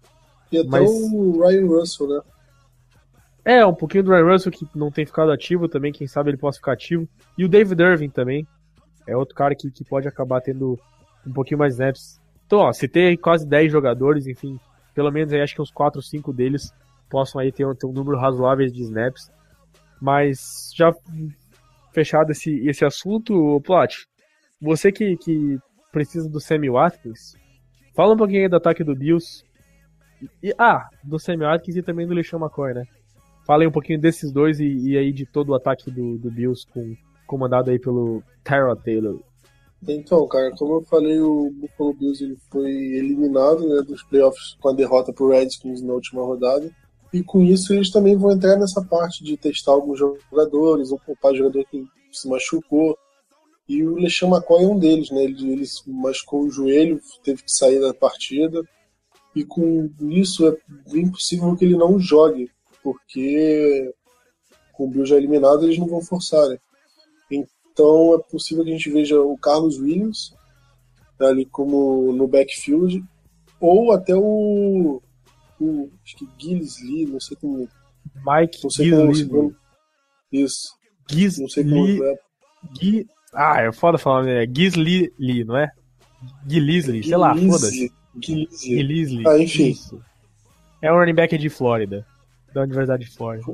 E até Mas... o Ryan Russell, né? É, um pouquinho do Ryan Russell que não tem ficado ativo também, quem sabe ele possa ficar ativo. E o David Irving também. É outro cara que, que pode acabar tendo um pouquinho mais snaps. Então, ó, se tem quase 10 jogadores, enfim, pelo menos aí acho que uns 4 ou 5 deles possam aí ter, ter um número razoável de snaps. Mas já fechado esse, esse assunto, Plot, você que, que precisa do Sammy Watkins, fala um pouquinho aí do ataque do Bills e ah, do Sammy Watkins e também do LeSean McCoy, né? Falei um pouquinho desses dois e, e aí de todo o ataque do, do Bills com, comandado aí pelo Tyrod Taylor. Então, cara, como eu falei, o Buffalo Bills ele foi eliminado né, dos playoffs com a derrota pro Redskins na última rodada. E com isso eles também vão entrar nessa parte de testar alguns jogadores, ou poupar jogador que se machucou. E o LeSean McCoy é um deles, né? Ele, ele machucou o joelho, teve que sair da partida. E com isso é bem possível que ele não jogue, porque com o Bill já eliminado eles não vão forçar, né? Então é possível que a gente veja o Carlos Williams ali como no backfield, ou até o, o acho que Gilles Lee, não sei como. Mike não sei como, Lee. Isso. Giz Não sei como Lee. é. Gui... Ah, é foda falar, né? Lee, não é? Gillisley, sei lá, foda-se. Gilles. Gillisley. Ah, enfim. Isso. É um running back de Flórida. Da Universidade de Flórida.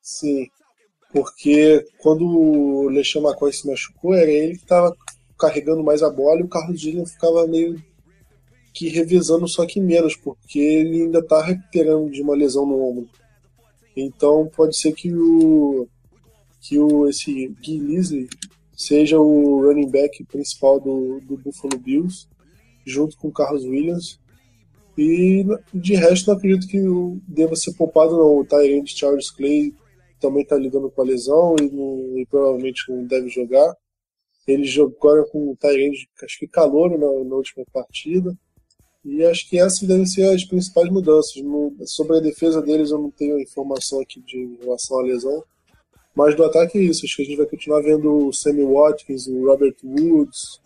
Sim. Porque quando o Lechão McCoy se machucou, era ele que estava carregando mais a bola e o Carlos Gilliam ficava meio que revezando, só que menos, porque ele ainda está recuperando de uma lesão no ombro. Então pode ser que o que o esse Guy Leslie seja o running back principal do, do Buffalo Bills, junto com o Carlos Williams. E de resto, não acredito que deva ser poupado, não. O Tyrant Charles Clay também está lidando com a lesão e, não- e provavelmente não deve jogar. Ele jogou agora com o Tyrant, acho que calor na, na última partida. E acho que essas devem ser as principais mudanças. No- sobre a defesa deles, eu não tenho informação aqui de relação à lesão. Mas do ataque é isso. Acho que a gente vai continuar vendo o Sammy Watkins, o Robert Woods,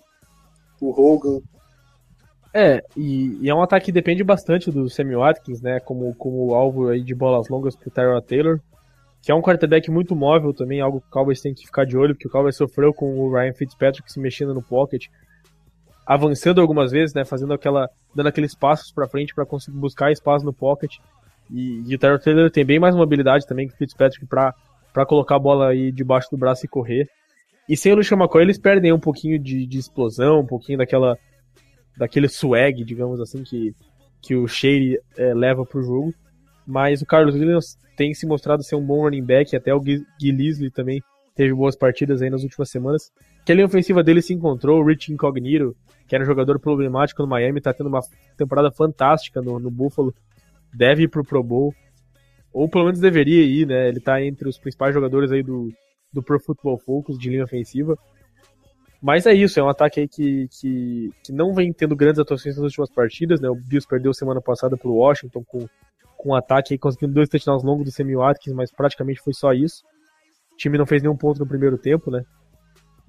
o Hogan. É, e, e é um ataque que depende bastante do Sammy Watkins, né? Como, como alvo aí de bolas longas pro Tyrod Taylor. Que é um quarterback muito móvel também, algo que o Cowboys tem que ficar de olho, porque o Cowboys sofreu com o Ryan Fitzpatrick se mexendo no pocket, avançando algumas vezes, né? Fazendo aquela. dando aqueles passos pra frente para conseguir buscar espaço no pocket. E, e o Tyrod Taylor tem bem mais mobilidade também que o Fitzpatrick pra colocar a bola aí debaixo do braço e correr. E sem o LeSean McCoy, eles perdem um pouquinho de, de explosão, um pouquinho daquela daquele swag, digamos assim, que, que o Shady é, leva pro jogo. Mas o Carlos Williams tem se mostrado ser um bom running back, até o Leslie também teve boas partidas aí nas últimas semanas. Que a linha ofensiva dele se encontrou, o Rich Incognito, que era um jogador problemático no Miami, tá tendo uma temporada fantástica no, no Buffalo, deve ir pro Pro Bowl, ou pelo menos deveria ir, né? Ele tá entre os principais jogadores aí do, do Pro Football Focus de linha ofensiva. Mas é isso, é um ataque aí que, que, que não vem tendo grandes atuações nas últimas partidas, né? O Bills perdeu semana passada pro Washington com, com um ataque aí, conseguindo dois touchdowns longos do Sammy Watkins, mas praticamente foi só isso. O time não fez nenhum ponto no primeiro tempo, né?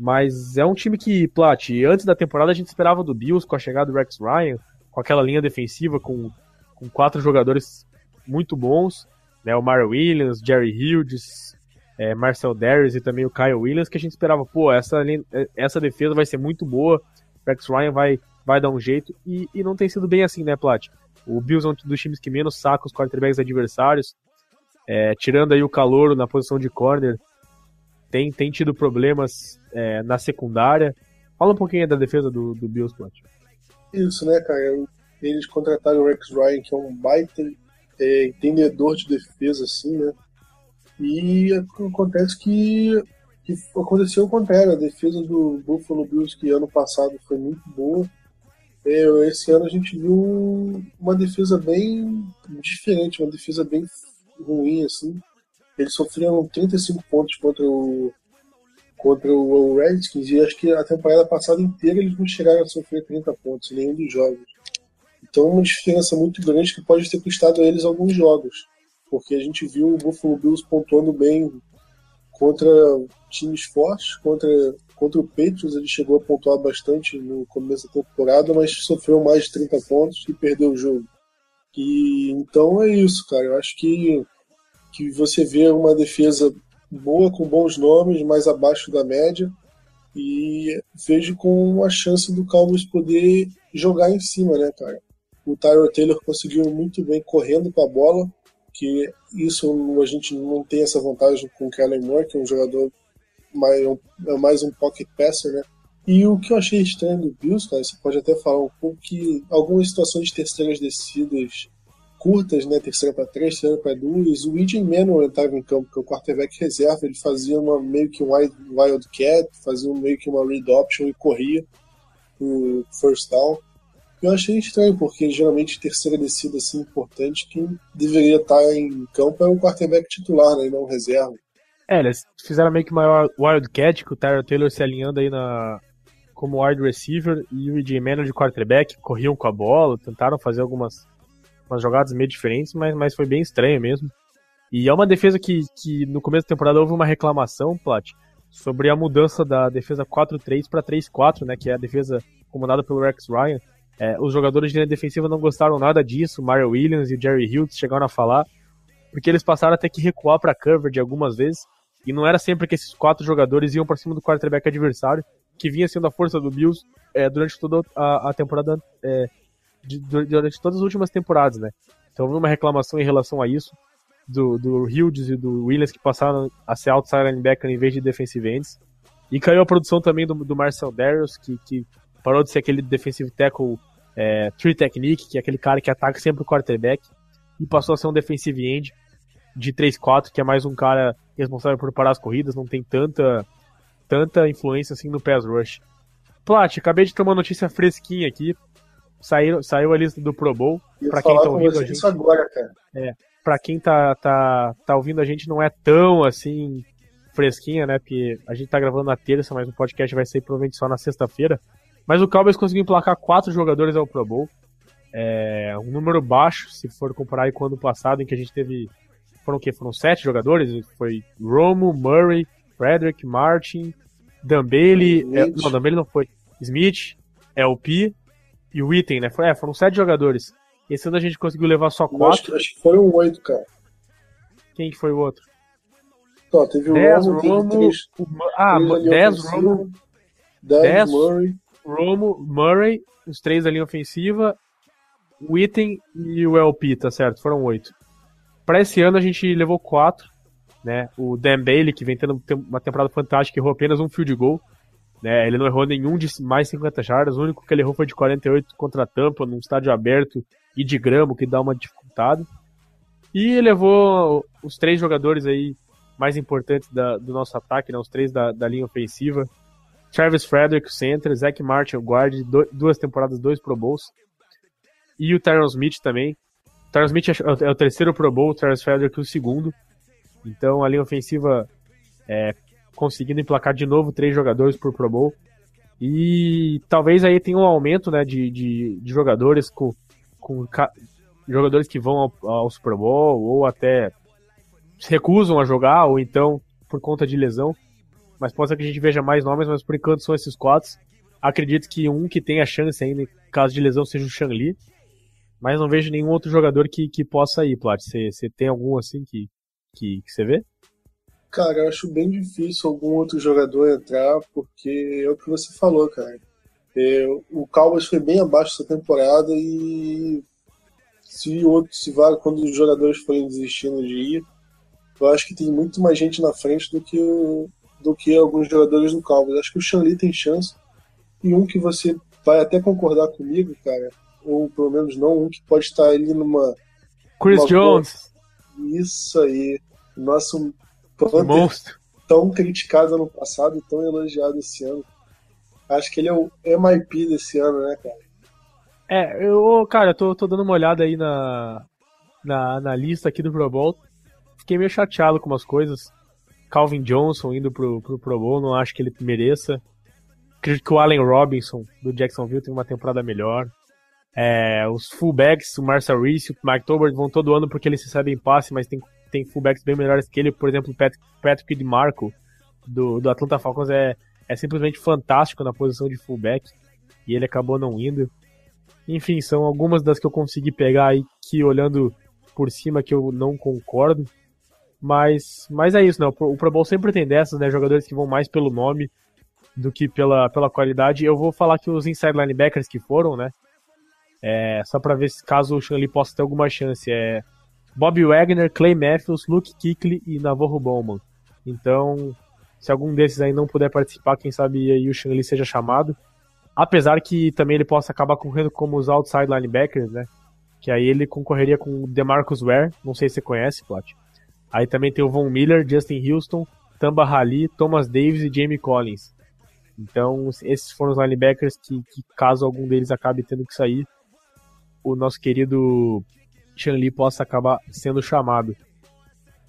Mas é um time que, Plat, antes da temporada a gente esperava do Bills com a chegada do Rex Ryan, com aquela linha defensiva com, com quatro jogadores muito bons, né? O Mario Williams, Jerry Hughes, é, Marcel Darius e também o Kyle Williams, que a gente esperava, pô, essa, linha- essa defesa vai ser muito boa, Rex Ryan vai, vai dar um jeito, e, e não tem sido bem assim, né, Plat? O Bills é um dos times que menos saca os quarterbacks adversários, é, tirando aí o calor na posição de corner, tem, tem tido problemas é, na secundária. Fala um pouquinho da defesa do, do Bills, Plat. Isso, né, cara? Eles contrataram o Rex Ryan, que é um baita é, entendedor de defesa, assim, né? E acontece que, que aconteceu o contrário. A defesa do Buffalo Bills, que ano passado foi muito boa, é, esse ano a gente viu uma defesa bem diferente, uma defesa bem ruim, assim. Eles sofreram 35 pontos contra o contra o Redskins e acho que a temporada passada inteira eles não chegaram a sofrer 30 pontos em nenhum dos jogos. Então uma diferença muito grande que pode ter custado a eles alguns jogos, porque a gente viu o Buffalo Bills pontuando bem contra times fortes, contra contra o Patriots ele chegou a pontuar bastante no começo da temporada, mas sofreu mais de 30 pontos e perdeu o jogo. E então é isso, cara. Eu acho que que você vê uma defesa boa, com bons nomes, mais abaixo da média, e vejo com a chance do Cowboys poder jogar em cima, né, cara? O Tyler Taylor conseguiu muito bem correndo com a bola, que isso a gente não tem essa vantagem com o Kellen Moore, que é um jogador mais, é mais um pocket passer, né? E o que eu achei estranho do Bills, cara, você pode até falar um pouco que algumas situações de terceiras descidas curtas, né? Terceira para três, terceira para duas. O Eden Manuel estava em campo, que é o quarterback reserva, ele fazia uma, meio que um wild, wildcat, fazia meio que uma read option e corria o first down. Eu achei estranho, porque geralmente terceira descida assim importante, quem deveria estar em campo é o quarterback titular, né, e não reserva. É, eles fizeram meio que uma wildcat, com o Tyler Taylor se alinhando aí na, como wide receiver e o EJ Manuel de quarterback, corriam com a bola, tentaram fazer algumas umas jogadas meio diferentes, mas, mas foi bem estranho mesmo. E é uma defesa que, que no começo da temporada houve uma reclamação, Plat, sobre a mudança da defesa 4-3 para 3-4, né, que é a defesa comandada pelo Rex Ryan. É, os jogadores de linha defensiva não gostaram nada disso, Mario Williams e Jerry Hughes chegaram a falar, porque eles passaram a ter que recuar para coverage algumas vezes, e não era sempre que esses quatro jogadores iam para cima do quarterback adversário, que vinha sendo a força do Bills é, durante toda a, a temporada, é, de, durante todas as últimas temporadas, né? Então houve uma reclamação em relação a isso, do, do Hughes e do Williams que passaram a ser outside linebacker em vez de defensive ends. E caiu a produção também do, do Marcel Darius, que, que parou de ser aquele defensive tackle é, tree technique, que é aquele cara que ataca sempre o quarterback, e passou a ser um defensive end de 3-4, que é mais um cara responsável por parar as corridas, não tem tanta, tanta influência assim no pass rush. Plat, acabei de ter uma notícia fresquinha aqui. Saiu, saiu a lista do Pro Bowl. Para quem tá ouvindo a gente. Agora, cara. É, pra quem tá, tá, tá ouvindo a gente, não é tão assim fresquinha, né? Porque a gente tá gravando na terça, mas o podcast vai sair provavelmente só na sexta-feira. Mas o Cowboys conseguiu emplacar quatro jogadores ao Pro Bowl. É um número baixo, se for comparar com o ano passado, em que a gente teve. Foram o quê? Foram sete jogadores? Foi Romo, Murray, Frederick, Martin, Dan Bailey. É, não, Dan Bailey não foi. Smith, LP e o Item, né? É, foram sete jogadores. Esse ano a gente conseguiu levar só quatro. Acho, acho que foram oito, cara. Quem que foi o outro? Ó, teve o Dez, Romo, Romo, três, o- ah, três ali 10 ofensivo, Romo, dez dez. Murray. Romo, Murray, os três da linha ofensiva, o Item e o LP, tá certo? Foram oito. Pra esse ano a gente levou quatro, né? O Dan Bailey, que vem tendo uma temporada fantástica, errou apenas um field goal. Né? Ele não errou nenhum de mais 50 jardas, o único que ele errou foi de 48 contra a Tampa, num estádio aberto e de grama, que dá uma dificultada. E levou os três jogadores aí mais importantes da- do nosso ataque, né? os três da, da linha ofensiva. Travis Frederick, o center, Zach Martin, o guard, do- duas temporadas, dois Pro Bowls. E o Tyron Smith também. O Tyron Smith é é o terceiro Pro Bowl, o Travis Frederick o segundo. Então a linha ofensiva é, conseguindo emplacar de novo três jogadores por Pro Bowl. E talvez aí tenha um aumento né, de, de, de jogadores com, com jogadores que vão ao, ao Super Bowl ou até se recusam a jogar, ou então por conta de lesão. Mas pode ser que a gente veja mais nomes, mas por enquanto são esses quatro. Acredito que um que tenha chance ainda, caso de lesão, seja o Shang Li. Mas não vejo nenhum outro jogador que, que possa ir, Plat. Você tem algum assim que, que, que você vê? Cara, eu acho bem difícil algum outro jogador entrar, porque é o que você falou, cara. É, o Cowboys foi bem abaixo essa temporada e se outro, se vai, quando os jogadores forem desistindo de ir, eu acho que tem muito mais gente na frente do que, o- do que alguns jogadores do Cowboys. Acho que o Shanley tem chance. E um que você vai até concordar comigo, cara, ou pelo menos não, um que pode estar ali numa. Chris Uma Jones, Isso aí. Nosso Panther monstro. tão criticado ano passado e tão elogiado esse ano. Acho que ele é o MIP desse ano, né, cara? É, eu, cara, eu tô, tô dando uma olhada aí na, na, na lista aqui do Pro Bowl. Fiquei meio chateado com umas coisas. Calvin Johnson indo pro, pro Pro Bowl, não acho que ele mereça. Acredito que o Allen Robinson, do Jacksonville, tem uma temporada melhor. É, os fullbacks, o Marcel Reese, o Mike Tolbert vão todo ano porque eles recebem passe, mas tem, tem fullbacks bem melhores que ele. Por exemplo, o Pat- Patrick DeMarco, do, do Atlanta Falcons, é, é simplesmente fantástico na posição de fullback. E ele acabou não indo. Enfim, são algumas das que eu consegui pegar aí que olhando por cima que eu não concordo. Mas, mas é isso, né? O Pro- Bowl sempre tem dessas, né? Jogadores que vão mais pelo nome do que pela, pela qualidade. Eu vou falar que os inside linebackers que foram, né? É, só pra ver se caso o Shanley possa ter alguma chance. É Bob Wagner, Clay Matthews, Luke Kuechly e Navarro Bowman. Então, se algum desses aí não puder participar, quem sabe aí o Shanley seja chamado. Apesar que também ele possa acabar correndo como os outside linebackers, né? Que aí ele concorreria com o DeMarcus Ware, não sei se você conhece, Plot. Aí também tem o Von Miller, Justin Houston, Tamba Hali, Thomas Davis e Jamie Collins. Então, esses foram os linebackers que, que, caso algum deles acabe tendo que sair, o nosso querido Chan Lee possa acabar sendo chamado.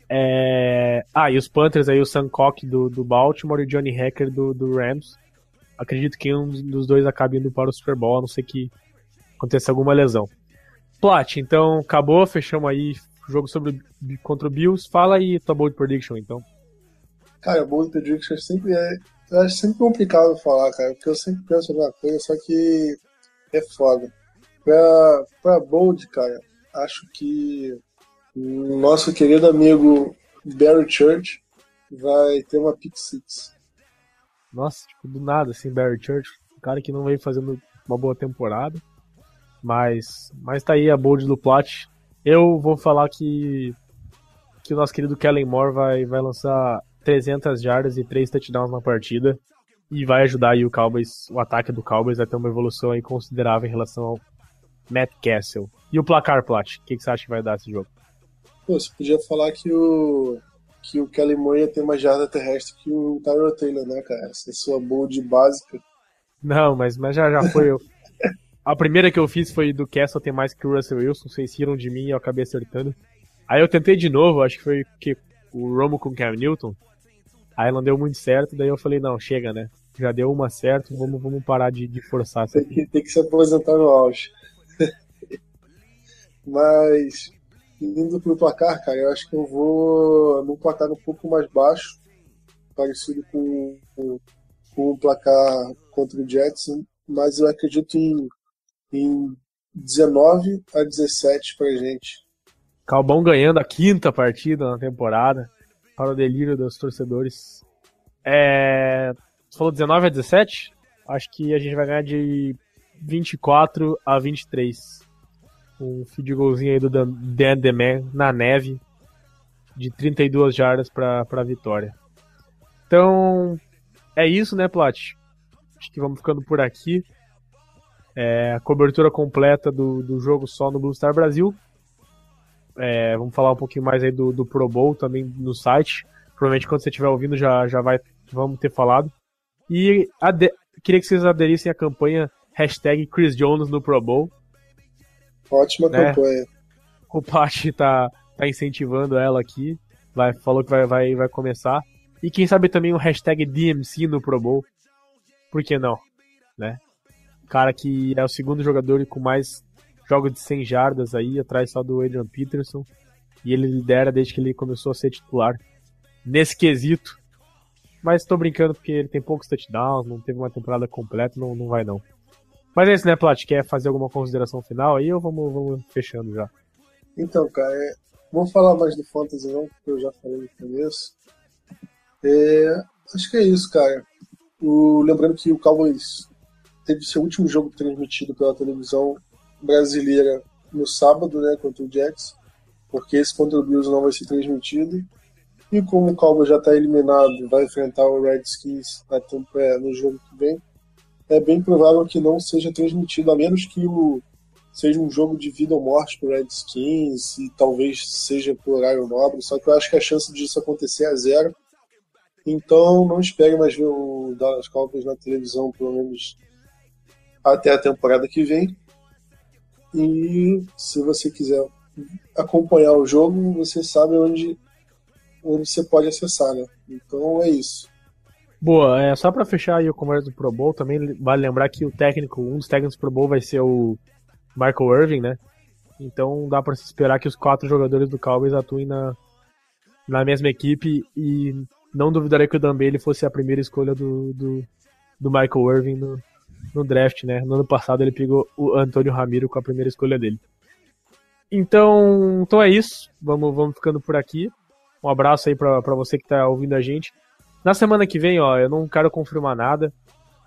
É... Ah, e os Panthers aí, o Sam Cock do, do Baltimore e o Johnny Hacker do, do Rams. Acredito que um dos dois acabe indo para o Super Bowl, a não ser que aconteça alguma lesão. Plat, então acabou, fechamos aí o jogo sobre, contra o Bills. Fala aí tua bold prediction, então. Cara, bold prediction sempre é. Eu acho sempre complicado falar, cara, porque eu sempre penso numa coisa, só que é foda. Pra, pra bold, cara, acho que o nosso querido amigo Barry Church vai ter uma pick six. Nossa, tipo, do nada, assim, Barry Church, um cara que não veio fazendo uma boa temporada. Mas, mas tá aí a bold do Plat. Eu vou falar que que o nosso querido Kellen Moore vai, vai lançar 300 jardas e 3 touchdowns na partida e vai ajudar aí o Cowboys, o ataque do Cowboys a ter uma evolução aí considerável em relação ao Matt Castle. E o placar, Plat? O que, que você acha que vai dar esse jogo? Pô, você podia falar que o que o Kelly Moore ia ter mais jarda terrestre que o Tyrell Taylor, né, cara? Essa é sua bold básica. Não, mas, mas já, já foi. Eu... A primeira que eu fiz foi do Castle ter mais que o Russell Wilson. Vocês riram de mim e eu acabei acertando. Aí eu tentei de novo, acho que foi que o Romo com o Cam Newton. Aí não deu muito certo, daí eu falei, não, chega, né? Já deu uma certo, vamos, vamos parar de, de forçar. Tem que, tem que se aposentar no auge. Mas indo pro placar, cara, eu acho que eu vou num placar um pouco mais baixo, parecido com, com, com o placar contra o Jets, mas eu acredito em, em 19 a 17 pra gente. Calbão ganhando a quinta partida na temporada, para o delírio dos torcedores. É... Você falou 19 a 17? Acho que a gente vai ganhar de 24 a 23 um field goalzinho aí do Dan Deman na neve de 32 jardas para a vitória. Então, é isso, né, Plat? Acho que vamos ficando por aqui. É, a cobertura completa do, do jogo só no Blue Star Brasil. É, vamos falar um pouquinho mais aí do, do Pro Bowl também no site. Provavelmente quando você estiver ouvindo já, já vai, vamos ter falado. E queria que vocês aderissem à campanha hashtag Chris Jones no Pro Bowl. Ótima né? campanha. O Paty tá, tá incentivando ela aqui. Vai, falou que vai, vai, vai começar. E quem sabe também o hashtag DMC no Pro Bowl. Por que não? Né? Cara que é o segundo jogador com mais jogos de 100 jardas aí, atrás só do Adrian Peterson. E ele lidera desde que ele começou a ser titular nesse quesito. Mas tô brincando porque ele tem poucos touchdowns, não teve uma temporada completa, não, não vai não. Mas é isso, né, Plat? Quer fazer alguma consideração final aí ou vamos, vamos fechando já? Então, cara, é... vamos falar mais do Fantasy não, porque eu já falei no começo. É... Acho que é isso, cara. O... Lembrando que o Cowboys teve seu último jogo transmitido pela televisão brasileira no sábado, né, contra o Jets, porque esse contra o Bills não vai ser transmitido. E como o Cowboys já está eliminado, vai enfrentar o Redskins é, no jogo que vem é bem provável que não seja transmitido, a menos que o seja um jogo de vida ou morte pro Redskins e talvez seja por horário nobre, só que eu acho que a chance disso acontecer é zero. Então não espere mais ver o Dallas Cowboys na televisão, pelo menos até a temporada que vem. E se você quiser acompanhar o jogo, você sabe onde, onde você pode acessar, né? Então é isso. Boa, é, só para fechar aí o conversa do Pro Bowl, também vale lembrar que o técnico, um dos técnicos do Pro Bowl vai ser o Michael Irving, né? Então dá para se esperar que os quatro jogadores do Cowboys atuem na, na mesma equipe e não duvidarei que o Dan Bailey fosse a primeira escolha do, do, do Michael Irving no, no draft, né? No ano passado ele pegou o Antônio Ramiro com a primeira escolha dele. Então, então é isso. Vamos, vamos ficando por aqui. Um abraço aí para você que tá ouvindo a gente. Na semana que vem, ó, eu não quero confirmar nada,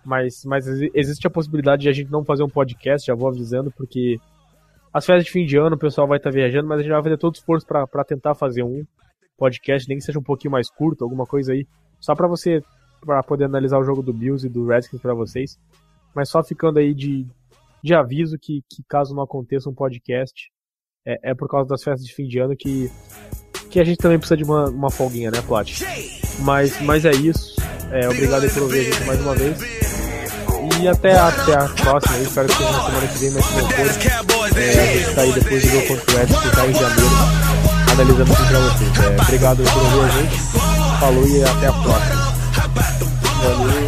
mas, mas existe a possibilidade de a gente não fazer um podcast, já vou avisando, porque as férias de fim de ano o pessoal vai estar tá viajando, mas a gente vai fazer todo o esforço para tentar fazer um podcast, nem que seja um pouquinho mais curto, alguma coisa aí, só para você, para poder analisar o jogo do Bills e do Redskins para vocês. Mas só ficando aí de, de aviso que, que caso não aconteça um podcast, é, é por causa das festas de fim de ano que, que a gente também precisa de uma, uma folguinha, né, Plat? Mas, mas é isso. É, obrigado por ouvir a gente mais uma vez. E até a, até a próxima. Eu espero que seja na semana que vem, for, é, a gente tá aí depois do jogo contra o West, que tá em janeiro, analisando tudo pra vocês. É, obrigado por ouvir a gente. Falou e até a próxima. Valeu.